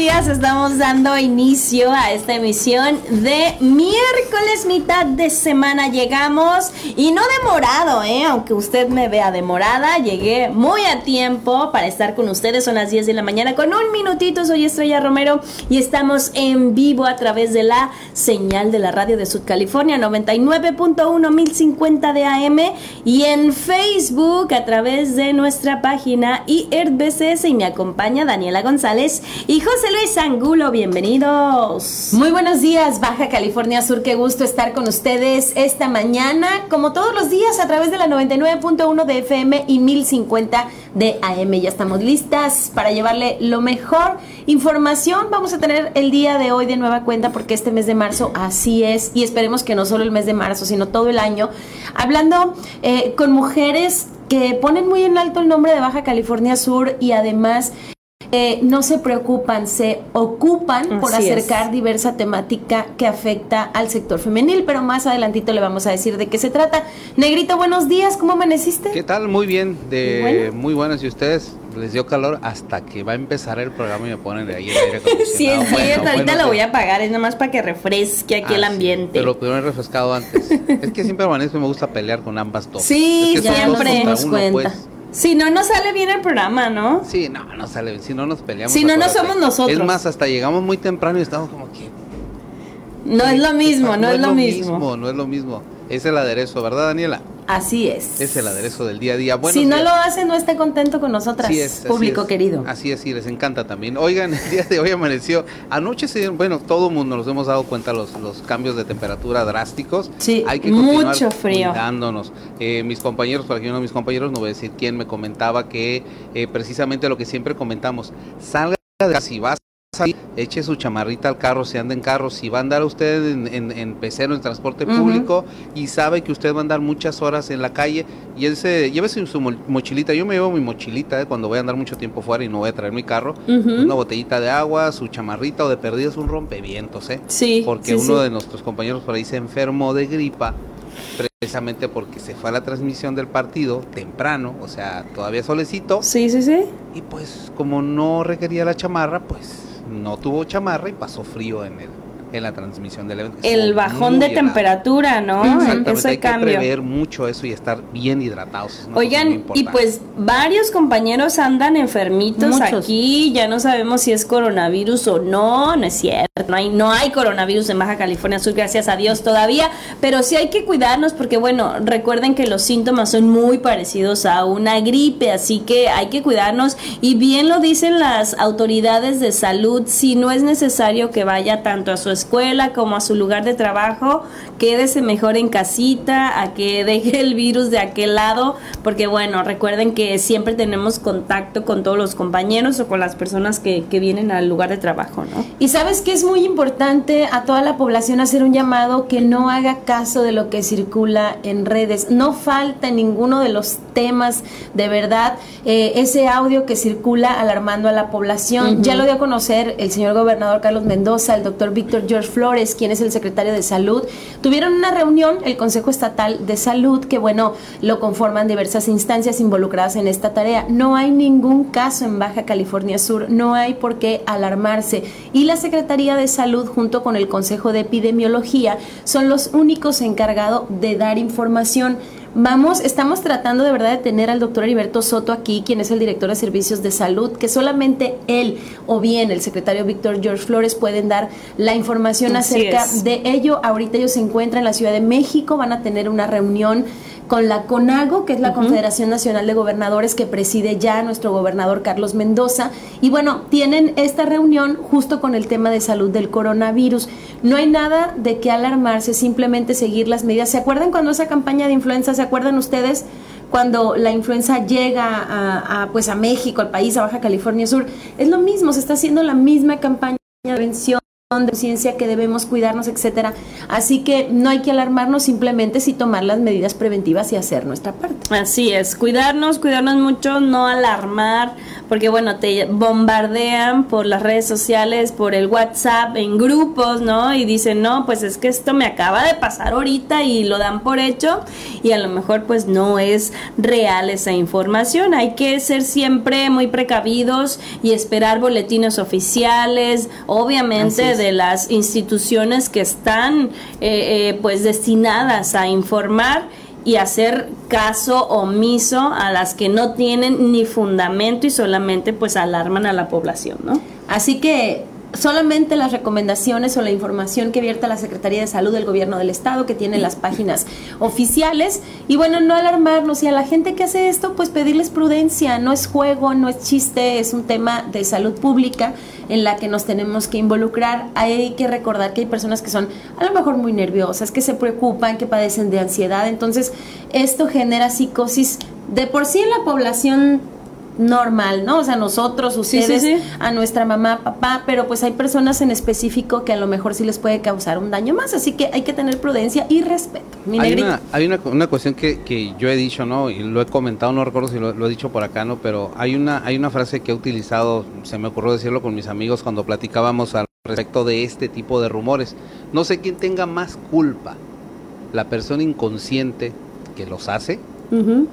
días, estamos dando inicio a esta emisión de miércoles, mitad de semana llegamos y no demorado, ¿eh? aunque usted me vea demorada, llegué muy a tiempo para estar con ustedes, son las 10 de la mañana con un minutito, soy Estrella Romero y estamos en vivo a través de la señal de la radio de Sud California 99.1 1050 de AM y en Facebook a través de nuestra página IRBCS y me acompaña Daniela González y José Luis Angulo, bienvenidos. Muy buenos días, Baja California Sur, qué gusto estar con ustedes esta mañana, como todos los días, a través de la 99.1 de FM y 1050 de AM. Ya estamos listas para llevarle lo mejor información. Vamos a tener el día de hoy de nueva cuenta, porque este mes de marzo así es, y esperemos que no solo el mes de marzo, sino todo el año, hablando eh, con mujeres que ponen muy en alto el nombre de Baja California Sur y además eh, no se preocupan, se ocupan por acercar diversa temática que afecta al sector femenil, pero más adelantito le vamos a decir de qué se trata. Negrito, buenos días, ¿cómo amaneciste? ¿Qué tal? Muy bien, de muy buenas y ustedes les dio calor hasta que va a empezar el programa y me ponen de ahí el aire acondicionado. sí, es cierto, ahorita lo voy a apagar, es nada más para que refresque aquí el ah, ambiente. pero lo pudieron refrescado antes. es que siempre amanezco y me gusta pelear con ambas dos. Sí, siempre nos cuenta. Pues. Si no, no sale bien el programa, ¿no? Sí, no, no sale bien. Si no, nos peleamos. Si no, no somos nosotros. Es más, hasta llegamos muy temprano y estamos como que. No es lo mismo, no, es, lo mismo. No es lo mismo. Es el aderezo, ¿verdad, Daniela? Así es. Es el aderezo del día a día. si no lo hace, no esté contento con nosotras, público querido. Así es, sí, les encanta también. Oigan, el día de hoy amaneció. Anoche, se, bueno, todo el mundo nos hemos dado cuenta los, los cambios de temperatura drásticos. Sí, Hay que mucho frío. Cuidándonos. Eh, mis compañeros, por aquí uno de mis compañeros, no voy a decir quién, me comentaba que eh, precisamente lo que siempre comentamos, salga de casa y vas eche su chamarrita al carro, si anda en carro, si va a andar usted en, en, en pecero, en transporte público y sabe que usted va a andar muchas horas en la calle, y él se, llévese su mochilita, yo me llevo mi mochilita eh, cuando voy a andar mucho tiempo fuera y no voy a traer mi carro, una botellita de agua, su chamarrita o de perdidos un rompevientos, ¿eh? Sí. Porque uno de nuestros compañeros por ahí se enfermó de gripa precisamente porque se fue a la transmisión del partido temprano, o sea, todavía solecito. Sí, sí, sí. Y pues como no requería la chamarra, pues no tuvo chamarra y pasó frío en el en la transmisión del evento. El bajón de temperatura, ¿no? Exactamente, hay que prever mucho eso y estar bien hidratados. Oigan, y pues varios compañeros andan enfermitos aquí, ya no sabemos si es coronavirus o no, no es cierto, no hay, no hay coronavirus en Baja California Sur, gracias a Dios todavía, pero sí hay que cuidarnos porque bueno, recuerden que los síntomas son muy parecidos a una gripe, así que hay que cuidarnos y bien lo dicen las autoridades de salud, si no es necesario que vaya tanto a su escuela como a su lugar de trabajo, quédese mejor en casita, a que deje el virus de aquel lado, porque bueno, recuerden que siempre tenemos contacto con todos los compañeros o con las personas que, que vienen al lugar de trabajo, ¿no? Y sabes que es muy importante a toda la población hacer un llamado que no haga caso de lo que circula en redes. No falta ninguno de los temas de verdad eh, ese audio que circula alarmando a la población. Ya lo dio a conocer el señor gobernador Carlos Mendoza, el doctor Víctor George Flores, quien es el secretario de Salud, tuvieron una reunión, el Consejo Estatal de Salud, que bueno, lo conforman diversas instancias involucradas en esta tarea. No hay ningún caso en Baja California Sur, no hay por qué alarmarse. Y la Secretaría de Salud, junto con el Consejo de Epidemiología, son los únicos encargados de dar información. Vamos, estamos tratando de verdad de tener al doctor Heriberto Soto aquí, quien es el director de servicios de salud, que solamente él o bien el secretario Víctor George Flores pueden dar la información acerca de ello. Ahorita ellos se encuentran en la Ciudad de México, van a tener una reunión con la CONAGO, que es la Confederación Nacional de Gobernadores que preside ya nuestro gobernador Carlos Mendoza. Y bueno, tienen esta reunión justo con el tema de salud del coronavirus. No hay nada de qué alarmarse, simplemente seguir las medidas. ¿Se acuerdan cuando esa campaña de influenza, se acuerdan ustedes? cuando la influenza llega a, pues a México, al país, a Baja California Sur, es lo mismo, se está haciendo la misma campaña de prevención de ciencia que debemos cuidarnos, etcétera. Así que no hay que alarmarnos, simplemente si tomar las medidas preventivas y hacer nuestra parte. Así es, cuidarnos, cuidarnos mucho, no alarmar, porque bueno, te bombardean por las redes sociales, por el WhatsApp, en grupos, ¿no? Y dicen, no, pues es que esto me acaba de pasar ahorita y lo dan por hecho y a lo mejor pues no es real esa información. Hay que ser siempre muy precavidos y esperar boletines oficiales, obviamente de las instituciones que están eh, eh, pues destinadas a informar y hacer caso omiso a las que no tienen ni fundamento y solamente pues alarman a la población, ¿no? Así que solamente las recomendaciones o la información que vierta la Secretaría de Salud del Gobierno del Estado, que tiene las páginas oficiales. Y bueno, no alarmarnos y a la gente que hace esto, pues pedirles prudencia. No es juego, no es chiste, es un tema de salud pública en la que nos tenemos que involucrar. Hay que recordar que hay personas que son a lo mejor muy nerviosas, que se preocupan, que padecen de ansiedad. Entonces, esto genera psicosis de por sí en la población normal, ¿no? O sea, nosotros, ustedes, a nuestra mamá, papá, pero pues hay personas en específico que a lo mejor sí les puede causar un daño más, así que hay que tener prudencia y respeto. hay una, hay una, una cuestión que, que, yo he dicho, ¿no? Y lo he comentado, no recuerdo si lo, he dicho por acá, ¿no? Pero hay una, hay una frase que he utilizado, se me ocurrió decirlo con mis amigos cuando platicábamos al respecto de este tipo de rumores. No sé quién tenga más culpa, la persona inconsciente que los hace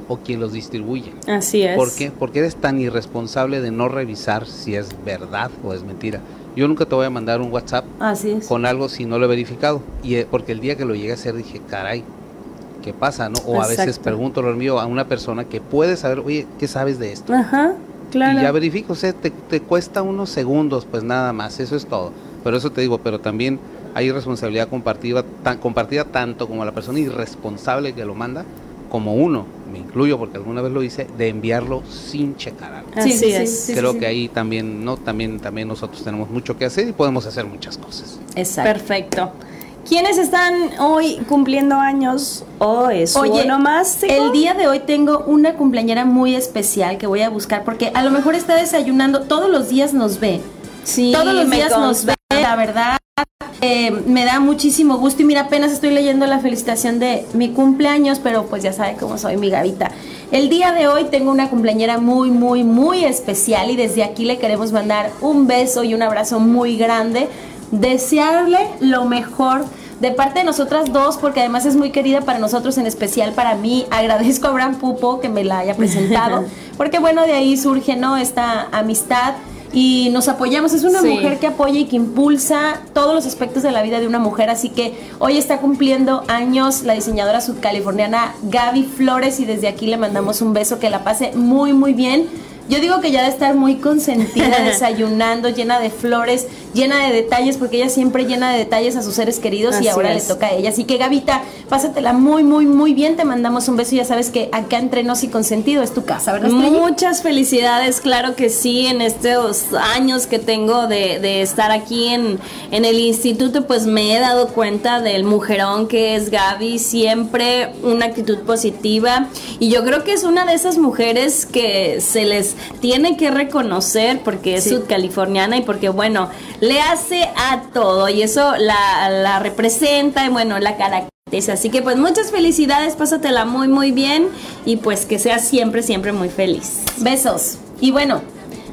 o quien los distribuye. Así es. ¿Por qué? Porque eres tan irresponsable de no revisar si es verdad o es mentira. Yo nunca te voy a mandar un WhatsApp con algo si no lo he verificado. Y eh, porque el día que lo llegué a hacer dije, caray, ¿qué pasa? ¿no? O a veces pregunto lo mío a una persona que puede saber, oye, ¿qué sabes de esto? Ajá, claro. Y ya verifico, o sea, te, te cuesta unos segundos, pues nada más, eso es todo. Pero eso te digo, pero también hay responsabilidad compartida, tan, compartida tanto como la persona irresponsable que lo manda, como uno, me incluyo porque alguna vez lo hice, de enviarlo sin checar algo. Sí, sí, sí, Creo que ahí también, no, también, también nosotros tenemos mucho que hacer y podemos hacer muchas cosas. Exacto. Perfecto. ¿Quiénes están hoy cumpliendo años o es Oye, nomás? El día de hoy tengo una cumpleañera muy especial que voy a buscar porque a lo mejor está desayunando, todos los días nos ve. Sí, todos los días nos ve, la verdad. Eh, me da muchísimo gusto y mira, apenas estoy leyendo la felicitación de mi cumpleaños, pero pues ya sabe cómo soy mi gavita. El día de hoy tengo una cumpleañera muy, muy, muy especial y desde aquí le queremos mandar un beso y un abrazo muy grande. Desearle lo mejor de parte de nosotras dos, porque además es muy querida para nosotros, en especial para mí. Agradezco a Abraham Pupo que me la haya presentado, porque bueno, de ahí surge, ¿no? Esta amistad y nos apoyamos. Es una mujer que apoya y que impulsa todos los aspectos de la vida de una mujer. Así que hoy está cumpliendo años la diseñadora subcaliforniana Gaby Flores y desde aquí le mandamos un beso que la pase muy, muy bien yo digo que ya de estar muy consentida, desayunando, llena de flores, llena de detalles, porque ella siempre llena de detalles a sus seres queridos y ahora le toca a ella. Así que, Gavita, pásatela muy, muy, muy bien. Te mandamos un beso ya sabes que acá entre nos y consentido es tu casa, ¿verdad? Muchas felicidades, claro que sí, en estos años que tengo de, de estar aquí en, en el instituto, pues me he dado cuenta del mujerón que es Gaby, siempre una actitud positiva. Y yo creo que es una de esas mujeres que se les tiene que reconocer porque es sudcaliforniana y porque, bueno, le hace a todo y eso la, la representa y, bueno, la caracteriza. Así que, pues, muchas felicidades, pásatela muy, muy bien y, pues, que seas siempre, siempre muy feliz. Besos. Y bueno,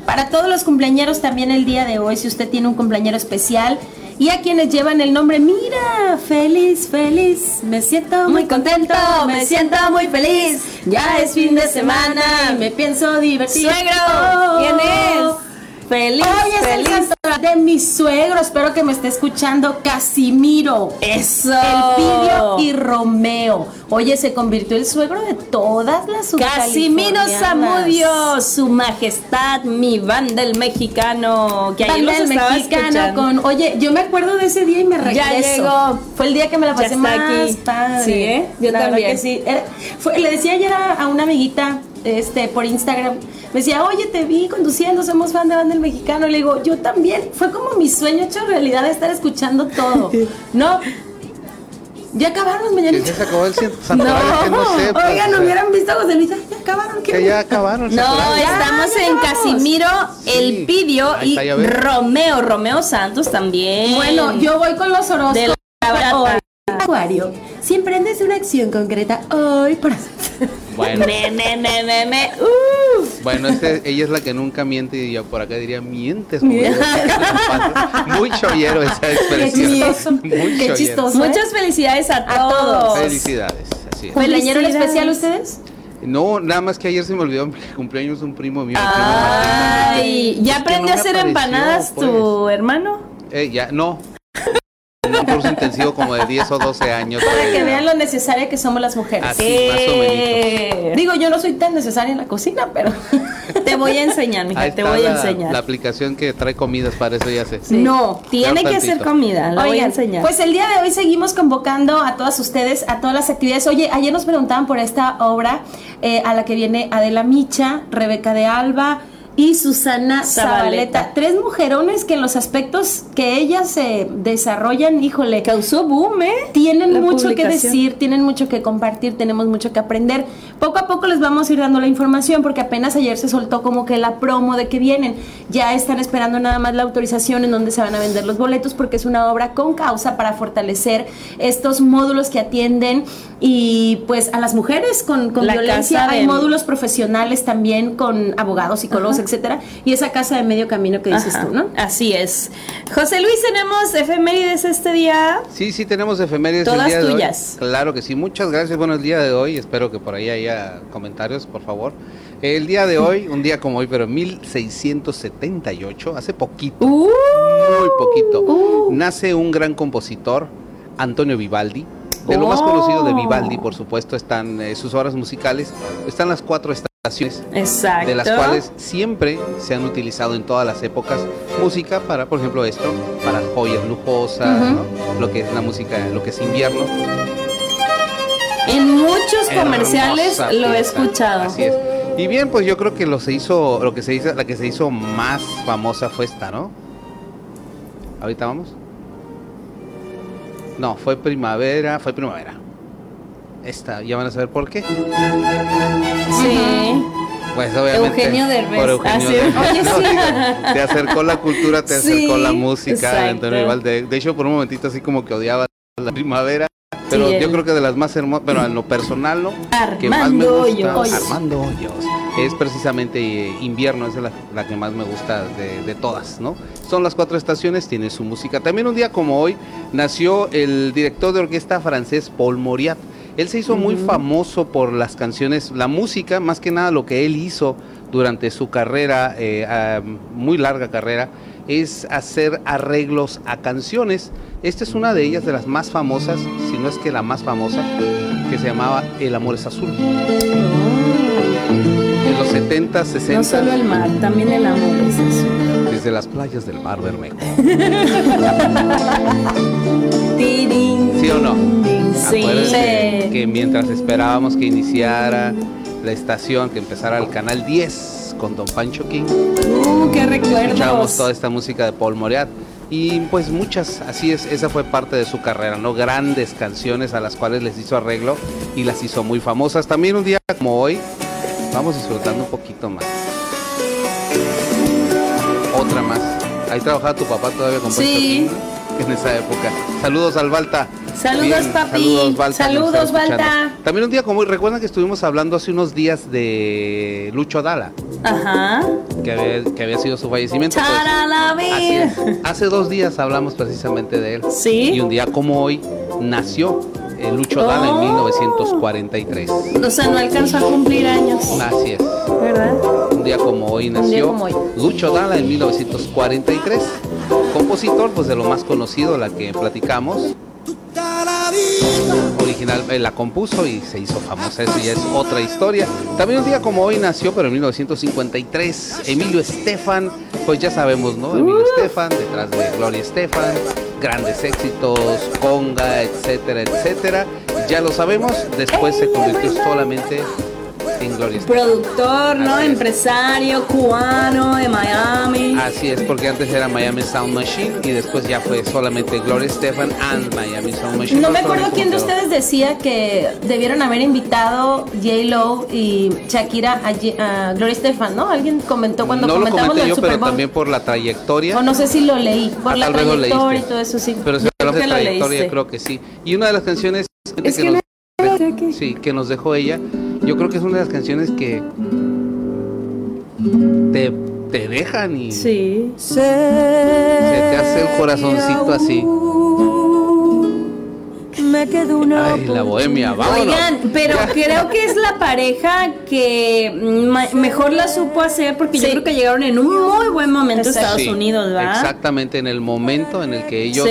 para todos los cumpleañeros también el día de hoy, si usted tiene un cumpleañero especial, y a quienes llevan el nombre, mira, feliz, feliz, me siento muy contento, me siento muy feliz, ya es fin de semana, me pienso divertir. Suegro, ¿quién es? Feliz, Hoy es el santo de mi suegro, espero que me esté escuchando, Casimiro. Eso. Elpidio y Romeo. Oye, se convirtió el suegro de todas las Casimiro Zamudio, su majestad, mi banda el mexicano. Que banda el mexicano con, oye, yo me acuerdo de ese día y me regreso. Ya llegó. Fue el día que me la pasé más aquí. Sí, ¿eh? Yo también. sí. le decía ayer a una amiguita este, por Instagram, me decía, oye, te vi conduciendo, somos fan de Banda el Mexicano. Y le digo, yo también. Fue como mi sueño hecho realidad de estar escuchando todo. ¿No? Ya acabaron mañana. Ya se acabó el No, no sé, pues, oigan, no hubieran visto a José Luis. acabaron. Que ya acabaron. No, estamos en Casimiro, El Pidio y Romeo, Romeo Santos también. Bueno, yo voy con los horóscopos. Acuario, si emprendes una acción concreta hoy para... Bueno. Bueno, ella es la que nunca miente y yo por acá diría mientes. Muy chollero esa expresión. Qué chistoso. ¿eh? Muchas felicidades a, todos. Felicidades. Así es. especial ustedes? No, nada más que ayer se me olvidó mi cumpleaños un primo mío. Ay, ¿ya aprendió a hacer empanadas tu pues. hermano? Eh, ya, no, un curso intensivo como de 10 o 12 años. Para que vean lo necesaria que somos las mujeres. Así, más o menos. Digo, yo no soy tan necesaria en la cocina, pero te voy a enseñar, mija, te voy a enseñar. La aplicación que trae comidas, para eso ya sé. No, tiene que ser comida, la voy a enseñar. Pues el día de hoy seguimos convocando a todas ustedes, a todas las actividades. Oye, ayer nos preguntaban por esta obra eh, a la que viene Adela Micha, Rebeca de Alba, y Susana Zabaleta. Tres mujerones que en los aspectos que ellas se desarrollan, híjole. Causó boom, ¿eh? Tienen mucho que decir, tienen mucho que compartir, tenemos mucho que aprender. Poco a poco les vamos a ir dando la información porque apenas ayer se soltó como que la promo de que vienen. Ya están esperando nada más la autorización en donde se van a vender los boletos porque es una obra con causa para fortalecer estos módulos que atienden y pues a las mujeres con, con violencia. Hay módulos profesionales también con abogados, psicólogos, etcétera, y esa casa de medio camino que dices tú, ¿no? Así es. José Luis, ¿tenemos efemérides este día? Sí, sí, tenemos efemérides. Todas el día tuyas. De hoy. Claro que sí, muchas gracias. Bueno, el día de hoy, espero que por ahí haya comentarios, por favor. El día de hoy, un día como hoy, pero 1678, hace poquito, uh. muy poquito, uh. nace un gran compositor, Antonio Vivaldi. De lo más conocido de Vivaldi, por supuesto, están eh, sus obras musicales, están las cuatro estaciones Exacto. de las cuales siempre se han utilizado en todas las épocas música para, por ejemplo, esto, para joyas lujosas, lo que es la música, lo que es invierno. En muchos comerciales lo he escuchado. Así es. Y bien, pues yo creo que lo se hizo, lo que se hizo, la que se hizo más famosa fue esta, ¿no? Ahorita vamos. No, fue primavera, fue primavera esta, ya van a saber por qué. Sí. Pues obviamente. Eugenio Derbez. Por Eugenio Derbez. te acercó la cultura, te acercó la música. de, de, hecho, por un momentito así como que odiaba la primavera. Pero yo creo que de las más hermosas, pero en lo personal, ¿no? Armando que más me gusta, Hoyos. Armando Hoyos. Es precisamente invierno, es la, la que más me gusta de, de, todas, ¿no? Son las cuatro estaciones, tiene su música. También un día como hoy nació el director de orquesta francés Paul Moriat. Él se hizo muy famoso por las canciones, la música, más que nada lo que él hizo durante su carrera, eh, muy larga carrera, es hacer arreglos a canciones. Esta es una de ellas, de las más famosas, si no es que la más famosa, que se llamaba El amor es azul. En los 70, 60. No solo el mar, también el amor es azul. Desde las playas del mar Bermejo. ¿Sí o no? Sí. que mientras esperábamos que iniciara la estación, que empezara el canal 10 con Don Pancho King. Uh, qué recuerdos. Escuchábamos toda esta música de Paul Moriat. Y pues muchas, así es, esa fue parte de su carrera, ¿no? Grandes canciones a las cuales les hizo arreglo y las hizo muy famosas. También un día como hoy, vamos disfrutando un poquito más. Otra más. Ahí trabajaba tu papá todavía con sí. en esa época. Saludos al Balta. Saludos, papi. Saludos, Balta. También un día como hoy, recuerdan que estuvimos hablando hace unos días de Lucho Dala. Ajá. Que había, sido su fallecimiento. Pues, hace dos días hablamos precisamente de él. Sí. Y un día como hoy nació Lucho Dala en 1943. O sea, no alcanzó a cumplir años. Así es. ¿Verdad? Un día como hoy nació Lucho Dala en 1943. Compositor, pues de lo más conocido, la que platicamos. Original, eh, la compuso y se hizo famosa, eso ya es otra historia. También un día como hoy nació, pero en 1953, Emilio Estefan, pues ya sabemos, ¿no? Emilio uh. Estefan, detrás de Gloria Estefan, grandes éxitos, conga, etcétera, etcétera. Ya lo sabemos, después se convirtió solamente Productor, ¿no? Empresario, cubano de Miami. Así es, porque antes era Miami Sound Machine y después ya fue solamente Gloria Stefan and Miami Sound Machine. No me acuerdo quién de ustedes decía que debieron haber invitado J. Lo y Shakira a, Gloria Stefan, ¿no? Alguien comentó cuando no comentamos lo comenté yo, Super pero también por la trayectoria. O no sé si lo leí, por ah, la trayectoria y todo eso sí. Pero si de trayectoria, creo que sí. Y una de las canciones es que, nos, sí, que nos dejó ella, yo creo que es una de las canciones que te, te dejan y sí. se te hace el corazoncito así. Me quedo una Ay, la bohemia, vámonos. Oigan, pero creo que es la pareja que mejor la supo hacer porque yo creo que llegaron en un muy buen momento a Estados Unidos, ¿verdad? Exactamente, en el momento en el que ellos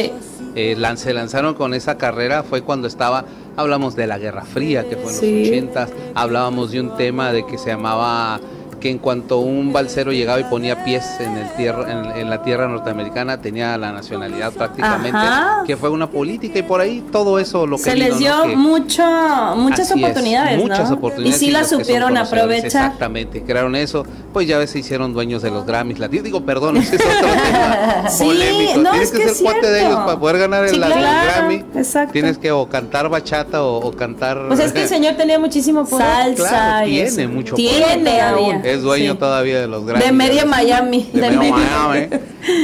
eh, se lanzaron con esa carrera fue cuando estaba, hablamos de la Guerra Fría, que fue en los ochentas, hablábamos de un tema de que se llamaba que en cuanto un balsero llegaba y ponía pies en, el tierra, en, la tierra norteamericana, tenía la nacionalidad prácticamente, que fue una política y por ahí todo eso lo que... Se les dio mucho, muchas oportunidades. muchas oportunidades. Y sí las supieron aprovechar. Exactamente, crearon eso, pues ya ves, se hicieron dueños de los Grammys latinos. Digo, perdón, es otro tema sí, polémico. No, Tienes que, ser cuate de ellos para poder ganar el, Grammy. Exacto. Tienes que o cantar bachata o, cantar... Pues es que el señor tenía muchísimo poder. Salsa. tiene mucho tiene poder es dueño todavía de los grandes. De media Miami. De, media Miami.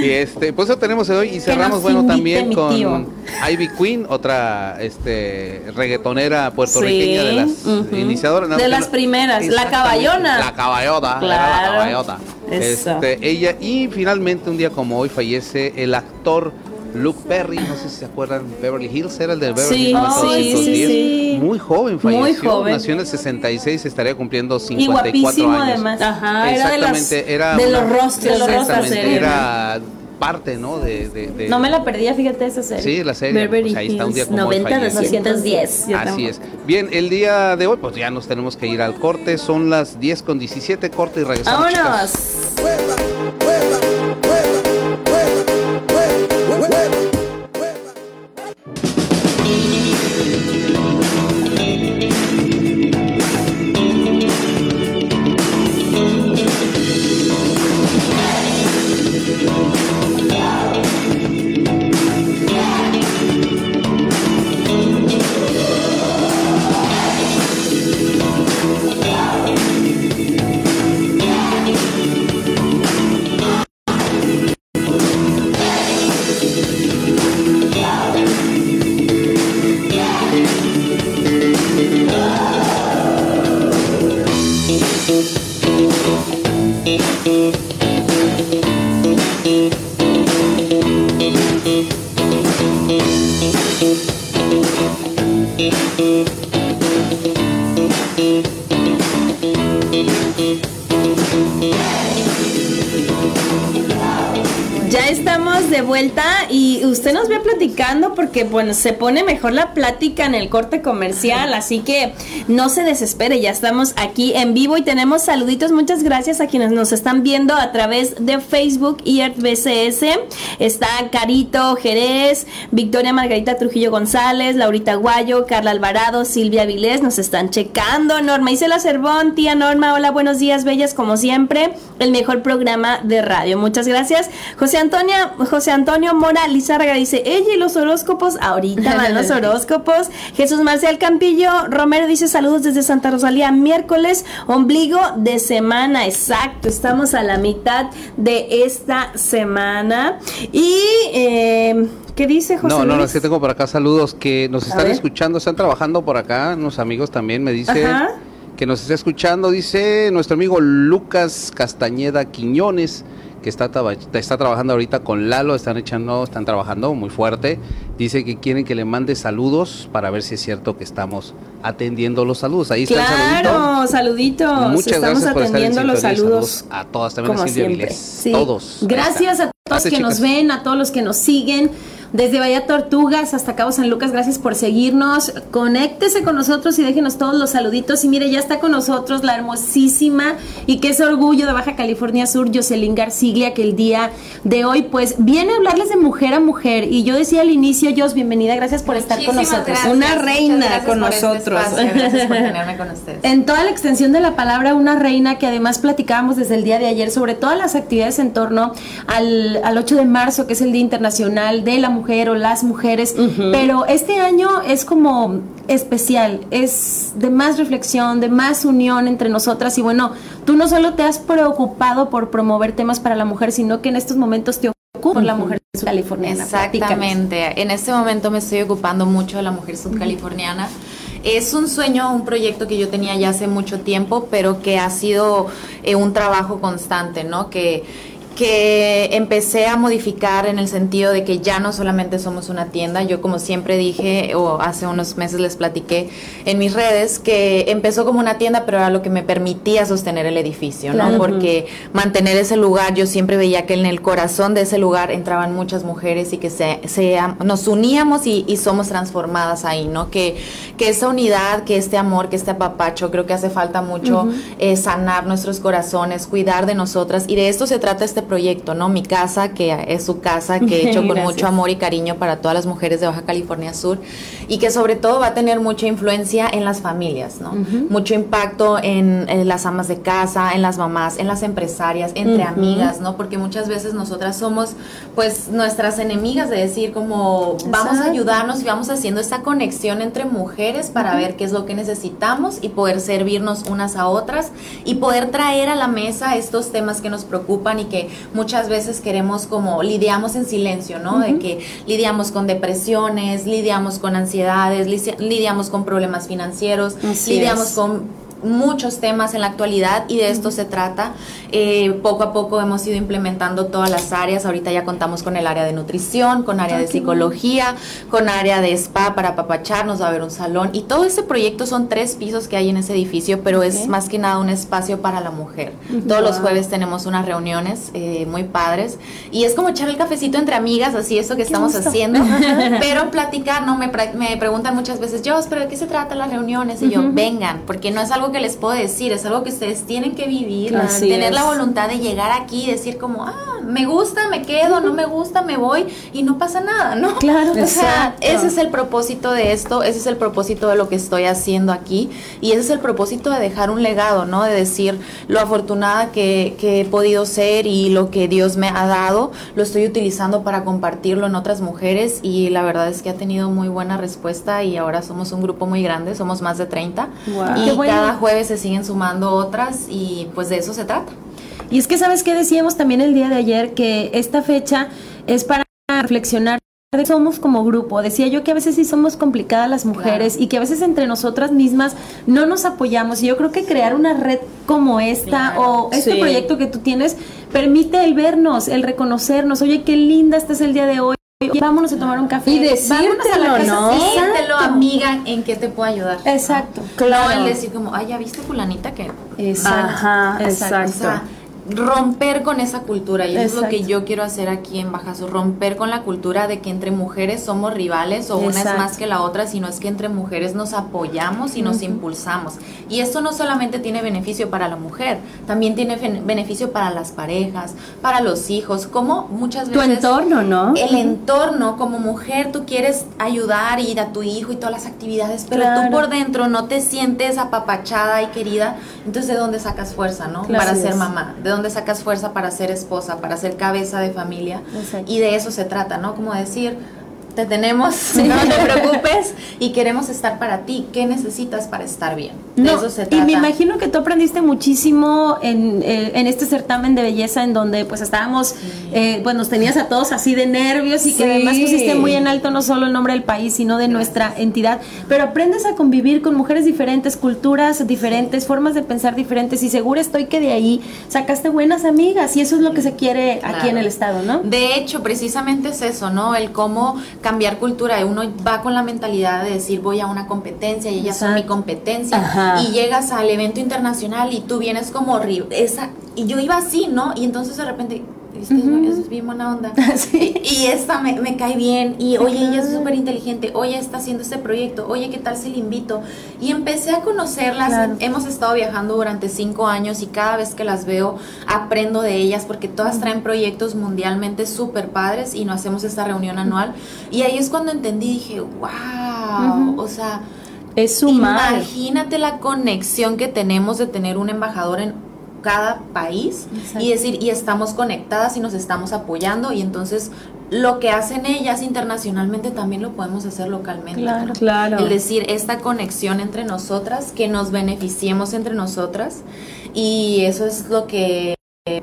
y este, pues eso tenemos hoy y cerramos bueno también con Ivy Queen, otra este reggaetonera puertorriqueña de las iniciadoras. de las primeras, la caballona. La caballota, la caballota. Este, ella y finalmente un día como hoy fallece el actor Luke Perry, no sé si se acuerdan, Beverly Hills era el de Beverly Hills. Sí, sí, Muy joven falleció. Muy joven. Nació en el 66, estaría cumpliendo 54 años. además. Ajá, Exactamente, era, de, los rostros, de los Era parte, ¿no? De, de, No me la perdía, fíjate esa serie. Sí, la serie. Pues ahí está un día como 90 210. Así es. Bien, el día de hoy, pues ya nos tenemos que ir al corte. Son las 10 con 17, corte y regresamos. ¡Vámonos! y porque bueno, se pone mejor la plática en el corte comercial, así que no se desespere, ya estamos aquí en vivo y tenemos saluditos, muchas gracias a quienes nos están viendo a través de Facebook y BCS. Está Carito Jerez, Victoria Margarita Trujillo González, Laurita Guayo, Carla Alvarado, Silvia Vilés, nos están checando, Norma Isela Cervón, tía Norma, hola, buenos días, bellas como siempre, el mejor programa de radio. Muchas gracias. José Antonio, José Antonio Mora Lizárraga dice, ella y los horóscopos, ahorita van los horóscopos. Jesús Marcial Campillo Romero dice saludos desde Santa Rosalía, miércoles, ombligo de semana, exacto, estamos a la mitad de esta semana. Y... Eh, ¿Qué dice José? No, no, no, es que tengo por acá saludos que nos están escuchando, están trabajando por acá, unos amigos también me dice que nos está escuchando, dice nuestro amigo Lucas Castañeda Quiñones que está, está trabajando ahorita con Lalo, están echando, están trabajando muy fuerte. Dice que quieren que le mande saludos para ver si es cierto que estamos atendiendo los saludos. Ahí está claro, saluditos. Muchas estamos gracias por atendiendo estar los saludos. a todas también a Silvia Todos. Gracias a todos que nos ven, a todos los que nos siguen desde Bahía Tortugas hasta Cabo San Lucas, gracias por seguirnos. Conéctese con nosotros y déjenos todos los saluditos. Y mire, ya está con nosotros la hermosísima y que es orgullo de Baja California Sur, Jocelyn Garciglia, que el día de hoy, pues, viene a hablarles de mujer a mujer. Y yo decía al inicio, Jos, bienvenida, gracias por estar con nosotros. una reina con este nosotros. gracias por tenerme con ustedes. En toda la extensión de la palabra, una reina que además platicábamos desde el día de ayer sobre todas las actividades en torno al, al 8 de marzo, que es el Día Internacional de la Mujer mujer o las mujeres, pero este año es como especial, es de más reflexión, de más unión entre nosotras y bueno, tú no solo te has preocupado por promover temas para la mujer, sino que en estos momentos te ocupas por la mujer subcaliforniana. Exactamente, en este momento me estoy ocupando mucho de la mujer subcaliforniana. Es un sueño, un proyecto que yo tenía ya hace mucho tiempo, pero que ha sido eh, un trabajo constante, ¿no? Que que empecé a modificar en el sentido de que ya no solamente somos una tienda, yo como siempre dije o hace unos meses les platiqué en mis redes que empezó como una tienda pero era lo que me permitía sostener el edificio, ¿no? Porque mantener ese lugar, yo siempre veía que en el corazón de ese lugar entraban muchas mujeres y que se, nos uníamos y, somos transformadas ahí, ¿no? Que, que esa unidad, que este amor, que este apapacho, creo que hace falta mucho eh, sanar nuestros corazones, cuidar de nosotras. Y de esto se trata este proyecto, ¿no? Mi casa, que es su casa, que he hecho con mucho amor y cariño para todas las mujeres de Baja California Sur y que sobre todo va a tener mucha influencia en las familias, ¿no? Mucho impacto en, las amas de casa, en las mamás, en las empresarias, entre amigas, ¿no? Porque muchas veces nosotras somos pues nuestras enemigas de decir como vamos a ayudarnos y vamos haciendo esa conexión entre mujeres para ver qué es lo que necesitamos y poder servirnos unas a otras y poder traer a la mesa estos temas que nos preocupan y que muchas veces queremos como lidiamos en silencio, ¿no? De que lidiamos con depresiones, lidiamos con ansiedades, lidiamos con problemas financieros, lidiamos con muchos temas en la actualidad y de esto se trata. Eh, poco a poco hemos ido implementando todas las áreas. Ahorita ya contamos con el área de nutrición, con área de psicología, con área de spa para papacharnos, va a haber un salón. Y todo ese proyecto son tres pisos que hay en ese edificio, pero es más que nada un espacio para la mujer. Todos los jueves tenemos unas reuniones eh, muy padres y es como echar el cafecito entre amigas, así eso que estamos haciendo. pero platicar, no me, me preguntan muchas veces, yo, pero ¿de qué se trata las reuniones? Y yo, vengan, porque no es algo que les puedo decir, es algo que ustedes tienen que vivir, tener la voluntad de llegar aquí y decir como, ah, me gusta, me quedo, no me gusta, me voy y no pasa nada, ¿no? Claro. O sea, ese es el propósito de esto, ese es el propósito de lo que estoy haciendo aquí y ese es el propósito de dejar un legado, ¿no? De decir lo afortunada que, que he podido ser y lo que Dios me ha dado, lo estoy utilizando para compartirlo en otras mujeres y la verdad es que ha tenido muy buena respuesta y ahora somos un grupo muy grande, somos más de 30 y cada jueves se siguen sumando otras y pues de eso se trata. Y es que sabes que decíamos también el día de ayer que esta fecha es para reflexionar de somos como grupo. Decía yo que a veces sí somos complicadas las mujeres y que a veces entre nosotras mismas no nos apoyamos. Y yo creo que crear una red como esta o este proyecto que tú tienes permite el vernos, el reconocernos. Oye, qué linda estás el día de hoy. Vámonos a tomar un café. Y decírtelo, ¿no? Siéntelo, amiga, en qué te puedo ayudar. Exacto. Claro. No el decir como, ay, ya viste fulanita que... Exacto. Ajá, exacto romper con esa cultura. Y eso es lo que yo quiero hacer aquí en Bajazo, romper con la cultura de que entre mujeres somos rivales o una es más que la otra, sino es que entre mujeres nos apoyamos y nos impulsamos. Y esto no solamente tiene beneficio para la mujer, también tiene beneficio para las parejas, para los hijos, como muchas veces... Tu entorno, ¿no? El entorno, como mujer, tú quieres ayudar y ir a tu hijo y todas las actividades, pero tú por dentro no te sientes apapachada y querida, entonces ¿de dónde sacas fuerza, no? para ser mamá, ¿de dónde sacas fuerza para ser esposa, para ser cabeza de familia. Y de eso se trata, ¿no? Como decir, te tenemos, no te preocupes y queremos estar para ti. ¿Qué necesitas para estar bien? De eso se trata. Y me imagino que tú aprendiste muchísimo en, eh, en este certamen de belleza en donde pues estábamos, eh, pues nos tenías a todos así de nervios y que además pusiste muy en alto no solo el nombre del país, sino de nuestra entidad. Pero aprendes a convivir con mujeres diferentes, culturas diferentes, formas de pensar diferentes y seguro estoy que de ahí sacaste buenas amigas y eso es lo que se quiere aquí en el estado, ¿no? De hecho, precisamente es eso, ¿no? El cómo cambiar cultura. Uno va con la mentalidad de decir voy a una competencia y ellas son mi competencia. Y llegas al evento internacional y tú vienes como esa y yo iba así, ¿no? Y entonces de repente es bien buena onda. y, esta me, me, cae bien, y oye, ella es súper inteligente, oye, está haciendo este proyecto, oye, ¿qué tal si le invito? Y empecé a conocerlas, hemos estado viajando durante cinco años y cada vez que las veo aprendo de ellas porque todas traen proyectos mundialmente súper padres y nos hacemos esta reunión anual. Y ahí es cuando entendí, dije, wow, o sea... Es Imagínate la conexión que tenemos de tener un embajador en cada país y decir, y estamos conectadas y nos estamos apoyando y entonces lo que hacen ellas internacionalmente también lo podemos hacer localmente. Claro, claro. Es decir, esta conexión entre nosotras, que nos beneficiemos entre nosotras y eso es lo que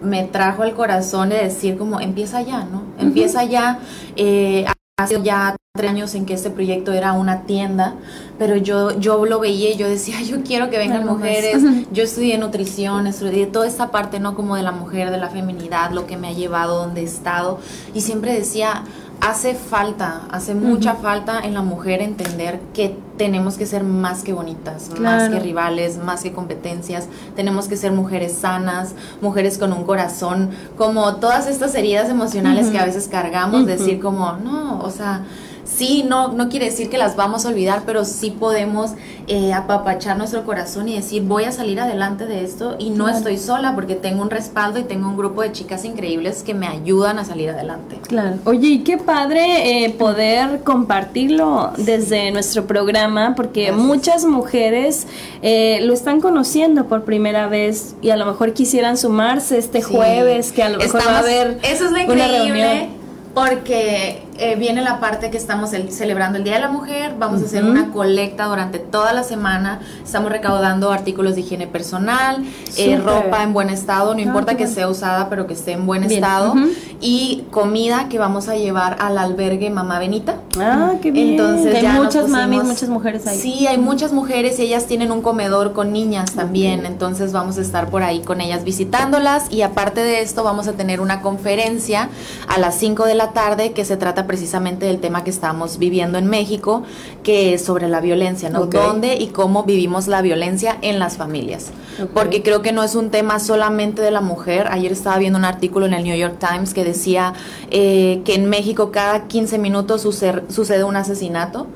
me trajo al corazón de decir como empieza ya, ¿no? Empieza ya. Eh, hace ya tres años en que este proyecto era una tienda, pero yo, yo lo veía y yo decía, yo quiero que vengan mujeres, yo estudié nutrición, estudié toda esta parte, ¿no? Como de la mujer, de la feminidad, lo que me ha llevado donde he estado, y siempre decía, hace falta, hace mucha falta en la mujer entender que tenemos que ser más que bonitas, más que rivales, más que competencias, tenemos que ser mujeres sanas, mujeres con un corazón, como todas estas heridas emocionales que a veces cargamos, decir como, no, o sea, sí, no, no quiere decir que las vamos a olvidar, pero sí podemos eh, apapachar nuestro corazón y decir, voy a salir adelante de esto y no estoy sola porque tengo un respaldo y tengo un grupo de chicas increíbles que me ayudan a salir adelante. Claro. Oye, y qué padre eh, poder compartirlo desde nuestro programa porque muchas mujeres eh, lo están conociendo por primera vez y a lo mejor quisieran sumarse este jueves, que a lo mejor va a haber eso es lo increíble porque eh, viene la parte que estamos celebrando el Día de la Mujer, vamos a hacer una colecta durante toda la semana, estamos recaudando artículos de higiene personal, eh, ropa en buen estado, no ah, importa que sea usada, pero que esté en buen estado, y comida que vamos a llevar al albergue Mamá Benita. Ah, qué bien. Entonces hay muchas mamis, muchas mujeres ahí. Sí, hay muchas mujeres y ellas tienen un comedor con niñas también, entonces vamos a estar por ahí con ellas visitándolas y aparte de esto vamos a tener una conferencia a las 5 de la tarde que se trata precisamente del tema que estamos viviendo en México, que es sobre la violencia, ¿no? ¿Dónde y cómo vivimos la violencia en las familias? Porque creo que no es un tema solamente de la mujer. Ayer estaba viendo un artículo en el New York Times que decía eh, que en México cada 15 minutos sucede un asesinato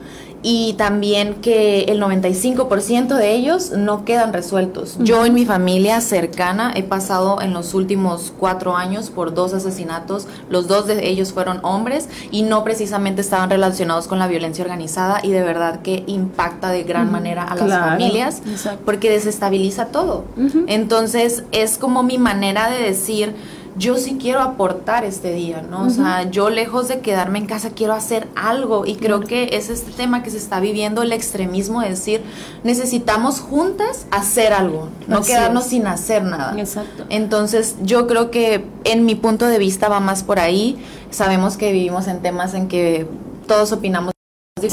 y también que el 95% de ellos no quedan resueltos. Yo en mi familia cercana he pasado en los últimos cuatro años por dos asesinatos, los dos de ellos fueron hombres y no precisamente estaban relacionados con la violencia organizada y de verdad que impacta de gran manera a las familias porque desestabiliza todo. Entonces es como mi manera de decir, yo sí quiero aportar este día, ¿no? O sea, yo lejos de quedarme en casa quiero hacer algo y creo que es este tema que se está viviendo, el extremismo, de decir, necesitamos juntas hacer algo, no quedarnos sin hacer nada. Exacto. Entonces, yo creo que en mi punto de vista va más por ahí. Sabemos que vivimos en temas en que todos opinamos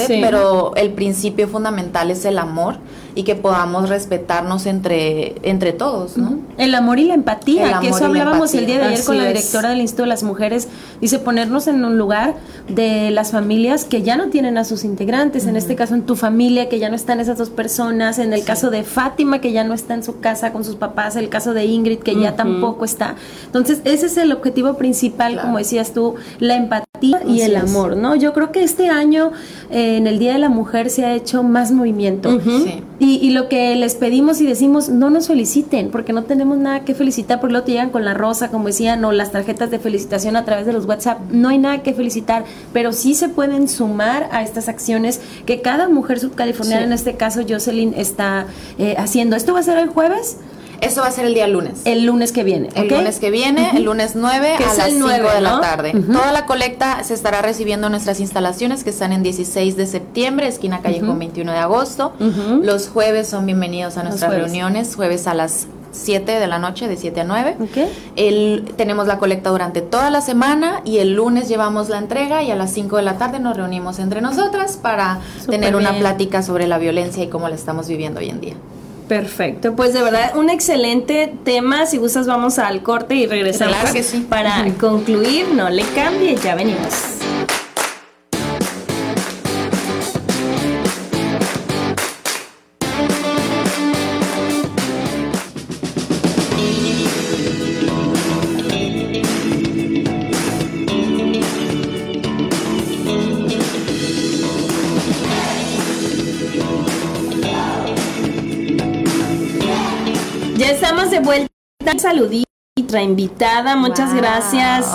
pero el principio fundamental es el amor y que podamos respetarnos entre, entre todos, ¿no? El amor y la empatía, que eso hablábamos el día de ayer con la directora del Instituto de las Mujeres, dice ponernos en un lugar de las familias que ya no tienen a sus integrantes, en este caso en tu familia que ya no están esas dos personas, en el caso de Fátima que ya no está en su casa con sus papás, el caso de Ingrid que ya tampoco está. Entonces, ese es el objetivo principal, como decías tú, la empatía y el amor, ¿no? Yo creo que este año eh, en el Día de la Mujer se ha hecho más movimiento. y, lo que les pedimos y decimos, no nos feliciten, porque no tenemos nada que felicitar, porque luego te llegan con la rosa, como decían, o las tarjetas de felicitación a través de los WhatsApp. No hay nada que felicitar, pero sí se pueden sumar a estas acciones que cada mujer subcaliforniana, en este caso Jocelyn, está eh, haciendo. ¿Esto va a ser el jueves? Eso va a ser el día lunes. El lunes que viene. El lunes que viene, el lunes 9 a las 5 de la tarde. Toda la colecta se estará recibiendo en nuestras instalaciones que están en 16 de septiembre, esquina calle con 21 de agosto. Los jueves son bienvenidos a nuestras reuniones, jueves a las 7 de la noche, de 7 a 9. El, tenemos la colecta durante toda la semana y el lunes llevamos la entrega y a las 5 de la tarde nos reunimos entre nosotras para tener una plática sobre la violencia y cómo la estamos viviendo hoy en día. Perfecto, pues de verdad un excelente tema. Si gustas vamos al corte y regresamos para concluir. No le cambie, ya venimos. Saludito invitada, muchas gracias.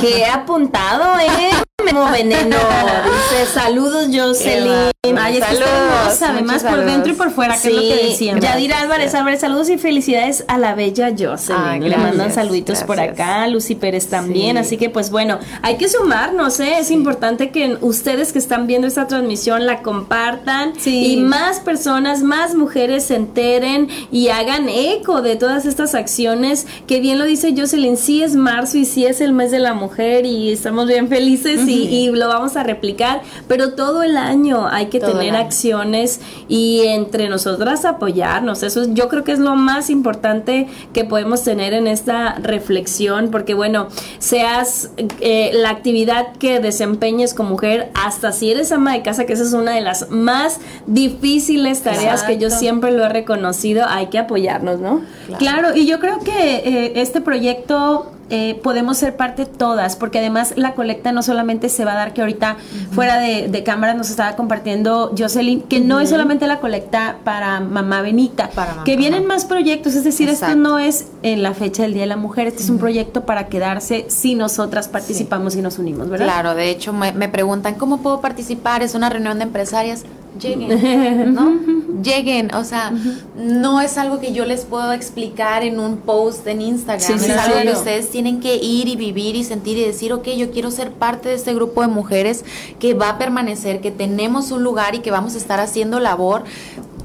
Que he apuntado, ¿eh? Memo Veneno. Dice, saludos, Jocelyn. Ay, es saludos, además por dentro y por fuera, que es lo que decíamos. Yadira Álvarez, Álvarez, saludos y felicidades a la bella Jocelyn. Le mandan saluditos por acá, Lucy Pérez también. Así que, pues bueno, hay que sumarnos, ¿eh? Es importante que ustedes que están viendo esta transmisión la compartan y más personas, más mujeres se enteren y hagan eco de todas estas acciones que bien lo dice Jocelyn, sí es marzo y sí es el mes de la mujer y estamos bien felices y, lo vamos a replicar, pero todo el año hay que tener acciones y entre nosotras apoyarnos. Eso yo creo que es lo más importante que podemos tener en esta reflexión, porque bueno, seas eh, la actividad que desempeñes como mujer, hasta si eres ama de casa, que esa es una de las más difíciles tareas que yo siempre lo he reconocido, hay que apoyarnos, ¿no? Claro, y yo creo que eh, este proyecto eh, podemos ser parte todas, porque además la colecta no solamente se va a dar, que ahorita fuera de, cámara nos estaba compartiendo Jocelyn, que no es solamente la colecta para mamá Benita, que vienen más proyectos, es decir, esto no es en la fecha del Día de la Mujer, este es un proyecto para quedarse si nosotras participamos y nos unimos, ¿verdad? Claro, de hecho me, me preguntan, ¿cómo puedo participar? Es una reunión de empresarias lleguen, ¿no? lleguen, o sea, no es algo que yo les puedo explicar en un post en Instagram, es algo que ustedes tienen que ir y vivir y sentir y decir, ok, yo quiero ser parte de este grupo de mujeres que va a permanecer, que tenemos un lugar y que vamos a estar haciendo labor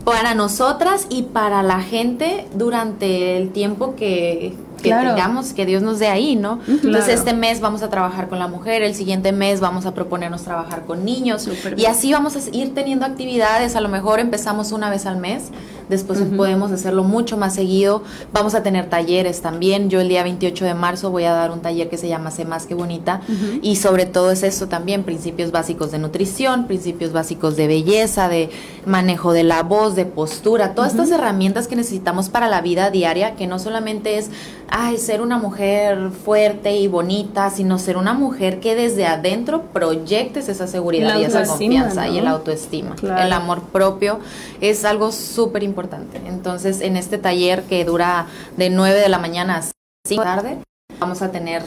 para nosotras y para la gente durante el tiempo que, que tengamos, que Dios nos dé ahí, ¿no? Entonces este mes vamos a trabajar con la mujer, el siguiente mes vamos a proponernos trabajar con niños. Y así vamos a ir teniendo actividades, a lo mejor empezamos una vez al mes después podemos hacerlo mucho más seguido. Vamos a tener talleres también. Yo el día 28 de marzo voy a dar un taller que se llama Sé más que bonita y sobre todo es eso también, principios básicos de nutrición, principios básicos de belleza, de manejo de la voz, de postura, todas estas herramientas que necesitamos para la vida diaria, que no solamente es, ay, ser una mujer fuerte y bonita, sino ser una mujer que desde adentro proyectes esa seguridad y esa confianza y el autoestima. El amor propio es algo súper importante entonces, en este taller que dura de 9 de la mañana a 5 de la tarde, vamos a tener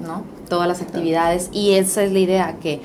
¿no? todas las actividades y esa es la idea, que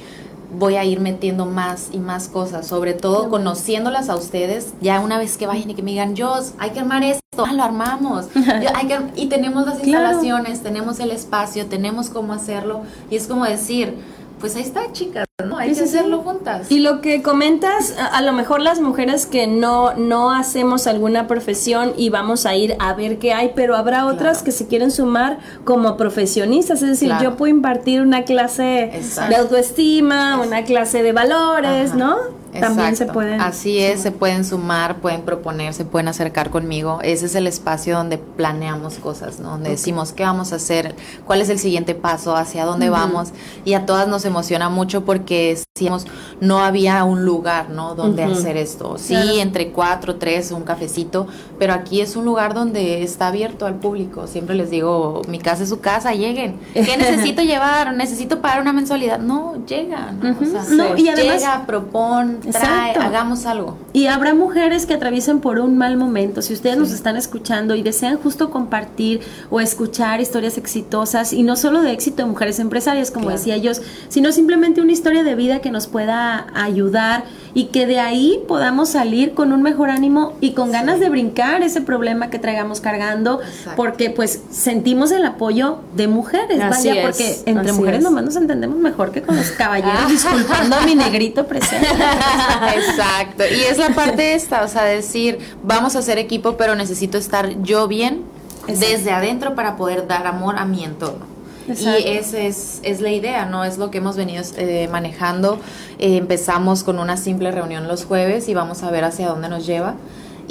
voy a ir metiendo más y más cosas, sobre todo conociéndolas a ustedes, ya una vez que vayan y que me digan, yo, hay que armar esto, ah, lo armamos, y tenemos las instalaciones, tenemos el espacio, tenemos cómo hacerlo, y es como decir, pues ahí está, chicas, ¿no? Hay que hacerlo juntas. Y lo que comentas, a, lo mejor las mujeres que no, no hacemos alguna profesión y vamos a ir a ver qué hay, pero habrá otras que se quieren sumar como profesionistas, es decir, yo puedo impartir una clase de autoestima, una clase de valores, ¿no? También se pueden. Así es, se pueden sumar, pueden proponer, se pueden acercar conmigo. Ese es el espacio donde planeamos cosas, ¿no? Donde decimos qué vamos a hacer, cuál es el siguiente paso, hacia dónde vamos. Y a todas nos emociona mucho porque decíamos, no había un lugar, ¿no? Donde hacer esto. Sí, entre cuatro, tres, un cafecito, pero aquí es un lugar donde está abierto al público. Siempre les digo, mi casa es su casa, lleguen. ¿Qué necesito llevar? ¿Necesito pagar una mensualidad? No, llegan. no, y además, llega, propon trae, hagamos algo. Y habrá mujeres que atraviesen por un mal momento. Si ustedes nos están escuchando y desean justo compartir o escuchar historias exitosas, y no solo de éxito de mujeres empresarias, como decía ellos, sino simplemente una historia de vida que nos pueda ayudar y que de ahí podamos salir con un mejor ánimo y con ganas de brincar ese problema que traigamos cargando, porque pues sentimos el apoyo de mujeres, vaya, porque entre mujeres nomás nos entendemos mejor que con los caballeros, ah. disculpando a mi negrito presente. Exacto, y es la parte esta, o sea, decir, vamos a hacer equipo, pero necesito estar yo bien desde adentro para poder dar amor a mi entorno. Y esa es, es, la idea, ¿no? Es lo que hemos venido eh, manejando. Eh, empezamos con una simple reunión los jueves y vamos a ver hacia dónde nos lleva